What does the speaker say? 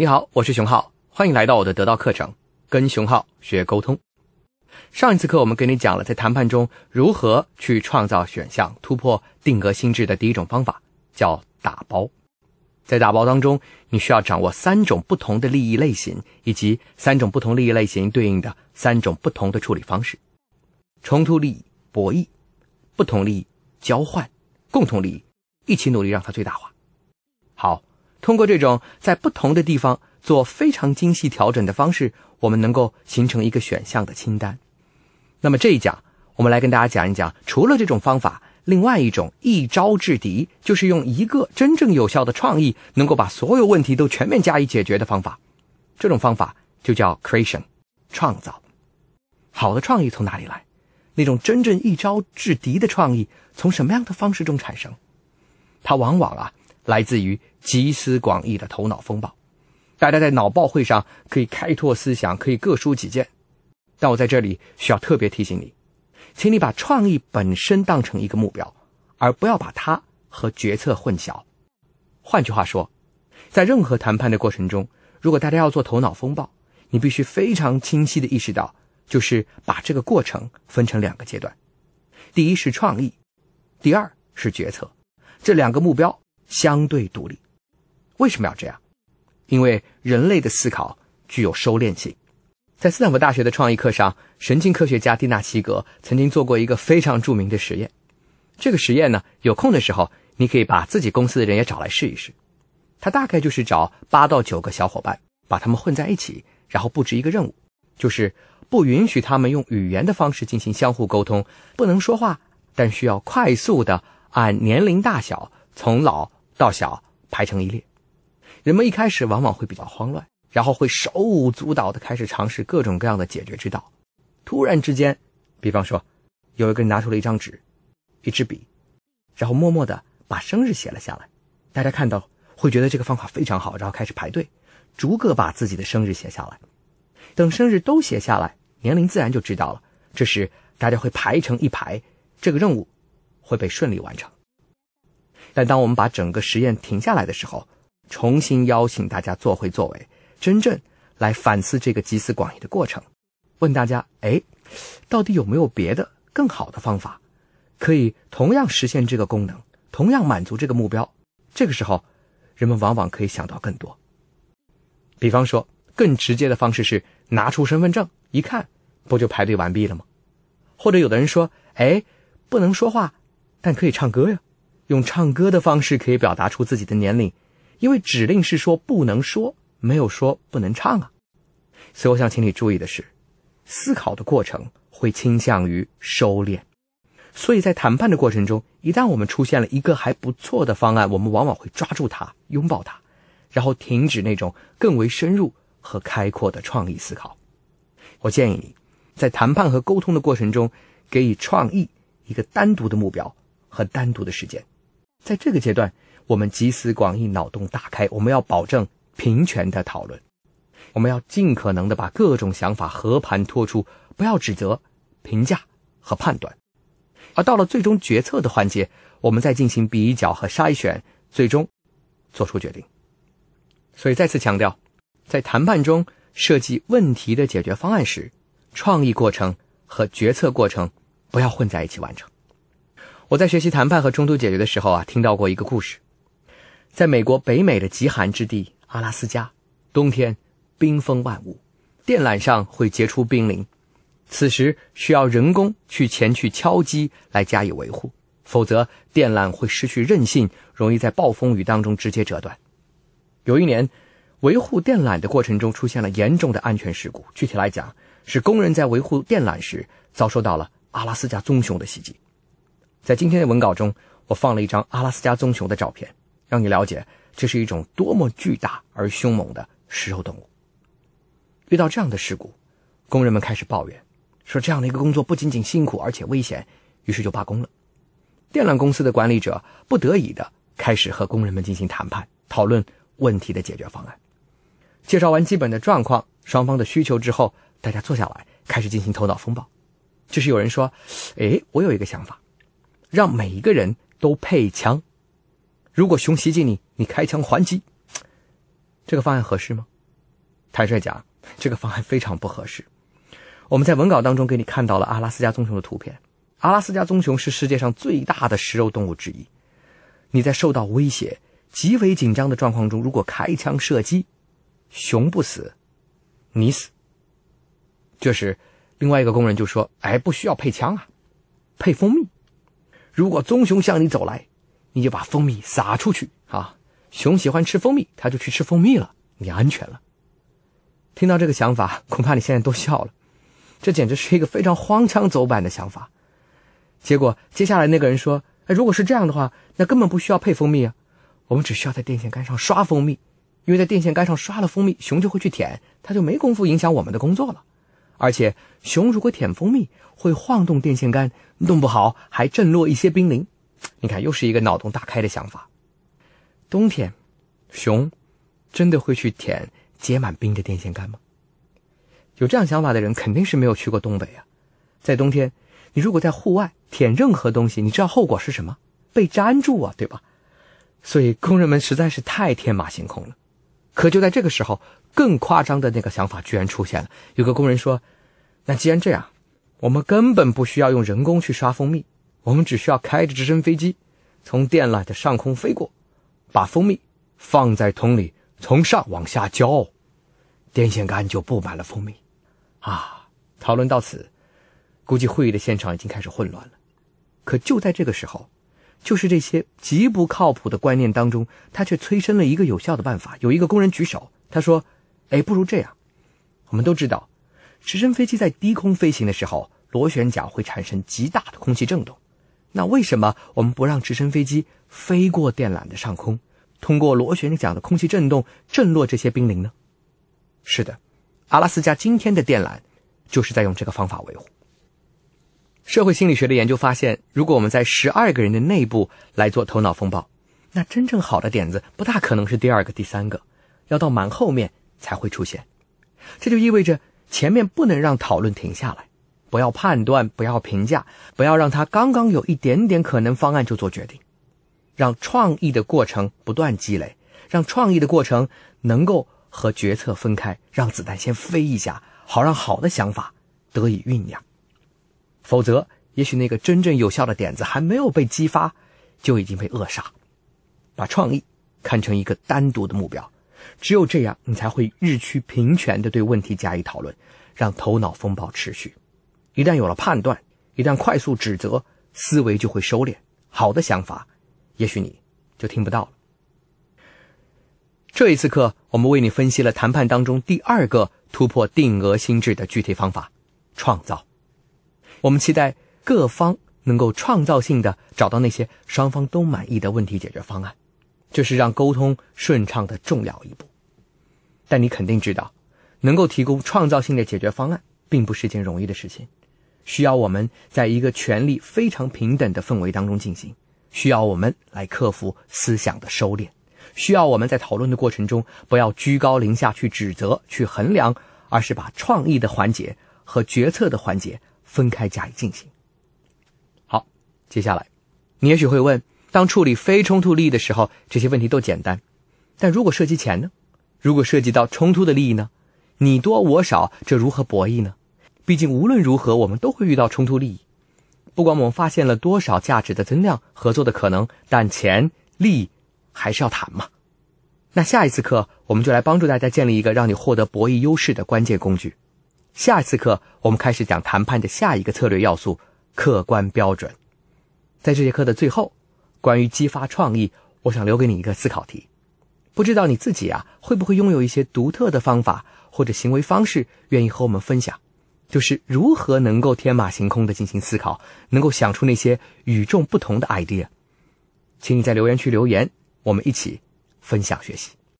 你好，我是熊浩，欢迎来到我的得到课程，跟熊浩学沟通。上一次课我们给你讲了在谈判中如何去创造选项、突破定格心智的第一种方法，叫打包。在打包当中，你需要掌握三种不同的利益类型，以及三种不同利益类型对应的三种不同的处理方式：冲突利益、博弈；不同利益、交换；共同利益，一起努力让它最大化。好，通过这种在不同的地方做非常精细调整的方式，我们能够形成一个选项的清单。那么这一讲，我们来跟大家讲一讲，除了这种方法，另外一种一招制敌，就是用一个真正有效的创意，能够把所有问题都全面加以解决的方法。这种方法就叫 creation，创造。好的创意从哪里来？那种真正一招制敌的创意，从什么样的方式中产生？它往往啊，来自于集思广益的头脑风暴。大家在脑报会上可以开拓思想，可以各抒己见。但我在这里需要特别提醒你，请你把创意本身当成一个目标，而不要把它和决策混淆。换句话说，在任何谈判的过程中，如果大家要做头脑风暴，你必须非常清晰的意识到，就是把这个过程分成两个阶段：第一是创意，第二是决策，这两个目标相对独立。为什么要这样？因为人类的思考具有收敛性。在斯坦福大学的创意课上，神经科学家蒂娜奇格曾经做过一个非常著名的实验。这个实验呢，有空的时候你可以把自己公司的人也找来试一试。他大概就是找八到九个小伙伴，把他们混在一起，然后布置一个任务，就是不允许他们用语言的方式进行相互沟通，不能说话，但需要快速的按年龄大小从老到小排成一列。人们一开始往往会比较慌乱。然后会手舞足蹈的开始尝试各种各样的解决之道。突然之间，比方说，有一个人拿出了一张纸、一支笔，然后默默的把生日写了下来。大家看到会觉得这个方法非常好，然后开始排队，逐个把自己的生日写下来。等生日都写下来，年龄自然就知道了。这时大家会排成一排，这个任务会被顺利完成。但当我们把整个实验停下来的时候，重新邀请大家做回作为。真正来反思这个集思广益的过程，问大家：哎，到底有没有别的更好的方法，可以同样实现这个功能，同样满足这个目标？这个时候，人们往往可以想到更多。比方说，更直接的方式是拿出身份证一看，不就排队完毕了吗？或者有的人说：哎，不能说话，但可以唱歌呀，用唱歌的方式可以表达出自己的年龄，因为指令是说不能说。没有说不能唱啊，所以我想请你注意的是，思考的过程会倾向于收敛，所以在谈判的过程中，一旦我们出现了一个还不错的方案，我们往往会抓住它，拥抱它，然后停止那种更为深入和开阔的创意思考。我建议你在谈判和沟通的过程中，给予创意一个单独的目标和单独的时间，在这个阶段，我们集思广益，脑洞大开，我们要保证。平权的讨论，我们要尽可能的把各种想法和盘托出，不要指责、评价和判断。而到了最终决策的环节，我们再进行比较和筛选，最终做出决定。所以再次强调，在谈判中设计问题的解决方案时，创意过程和决策过程不要混在一起完成。我在学习谈判和冲突解决的时候啊，听到过一个故事，在美国北美的极寒之地。阿拉斯加，冬天冰封万物，电缆上会结出冰凌，此时需要人工去前去敲击来加以维护，否则电缆会失去韧性，容易在暴风雨当中直接折断。有一年，维护电缆的过程中出现了严重的安全事故，具体来讲是工人在维护电缆时遭受到了阿拉斯加棕熊的袭击。在今天的文稿中，我放了一张阿拉斯加棕熊的照片，让你了解。这是一种多么巨大而凶猛的食肉动物。遇到这样的事故，工人们开始抱怨，说这样的一个工作不仅仅辛苦，而且危险，于是就罢工了。电缆公司的管理者不得已的开始和工人们进行谈判，讨论问题的解决方案。介绍完基本的状况、双方的需求之后，大家坐下来开始进行头脑风暴。这时有人说：“哎，我有一个想法，让每一个人都配枪。”如果熊袭击你，你开枪还击，这个方案合适吗？坦率讲，这个方案非常不合适。我们在文稿当中给你看到了阿拉斯加棕熊的图片。阿拉斯加棕熊是世界上最大的食肉动物之一。你在受到威胁、极为紧张的状况中，如果开枪射击，熊不死，你死。这时，另外一个工人就说：“哎，不需要配枪啊，配蜂蜜。如果棕熊向你走来，你就把蜂蜜撒出去啊。熊喜欢吃蜂蜜，它就去吃蜂蜜了，你安全了。”听到这个想法，恐怕你现在都笑了。这简直是一个非常荒腔走板的想法。结果接下来那个人说：“哎，如果是这样的话，那根本不需要配蜂蜜啊，我们只需要在电线杆上刷蜂蜜，因为在电线杆上刷了蜂蜜，熊就会去舔，它就没工夫影响我们的工作了。而且熊如果舔蜂蜜，会晃动电线杆，弄不好还震落一些冰凌。你看，又是一个脑洞大开的想法。冬天，熊真的会去舔结满冰的电线杆吗？”有这样想法的人肯定是没有去过东北啊！在冬天，你如果在户外舔任何东西，你知道后果是什么？被粘住啊，对吧？所以工人们实在是太天马行空了。可就在这个时候，更夸张的那个想法居然出现了。有个工人说：“那既然这样，我们根本不需要用人工去刷蜂蜜，我们只需要开着直升飞机，从电缆的上空飞过，把蜂蜜放在桶里，从上往下浇，电线杆就布满了蜂蜜。”啊，讨论到此，估计会议的现场已经开始混乱了。可就在这个时候，就是这些极不靠谱的观念当中，他却催生了一个有效的办法。有一个工人举手，他说：“哎，不如这样，我们都知道，直升飞机在低空飞行的时候，螺旋桨会产生极大的空气震动。那为什么我们不让直升飞机飞过电缆的上空，通过螺旋桨的空气震动震落这些冰凌呢？”是的。阿拉斯加今天的电缆，就是在用这个方法维护。社会心理学的研究发现，如果我们在十二个人的内部来做头脑风暴，那真正好的点子不大可能是第二个、第三个，要到蛮后面才会出现。这就意味着前面不能让讨论停下来，不要判断，不要评价，不要让他刚刚有一点点可能方案就做决定，让创意的过程不断积累，让创意的过程能够。和决策分开，让子弹先飞一下，好让好的想法得以酝酿。否则，也许那个真正有效的点子还没有被激发，就已经被扼杀。把创意看成一个单独的目标，只有这样，你才会日趋平权的对问题加以讨论，让头脑风暴持续。一旦有了判断，一旦快速指责，思维就会收敛，好的想法，也许你就听不到了。这一次课，我们为你分析了谈判当中第二个突破定额心智的具体方法——创造。我们期待各方能够创造性的找到那些双方都满意的问题解决方案，这是让沟通顺畅的重要一步。但你肯定知道，能够提供创造性的解决方案，并不是件容易的事情，需要我们在一个权力非常平等的氛围当中进行，需要我们来克服思想的收敛。需要我们在讨论的过程中，不要居高临下去指责、去衡量，而是把创意的环节和决策的环节分开加以进行。好，接下来，你也许会问：当处理非冲突利益的时候，这些问题都简单；但如果涉及钱呢？如果涉及到冲突的利益呢？你多我少，这如何博弈呢？毕竟无论如何，我们都会遇到冲突利益。不管我们发现了多少价值的增量、合作的可能，但钱、利。还是要谈嘛，那下一次课我们就来帮助大家建立一个让你获得博弈优势的关键工具。下一次课我们开始讲谈判的下一个策略要素——客观标准。在这节课的最后，关于激发创意，我想留给你一个思考题：不知道你自己啊会不会拥有一些独特的方法或者行为方式，愿意和我们分享？就是如何能够天马行空的进行思考，能够想出那些与众不同的 idea？请你在留言区留言。我们一起分享学习。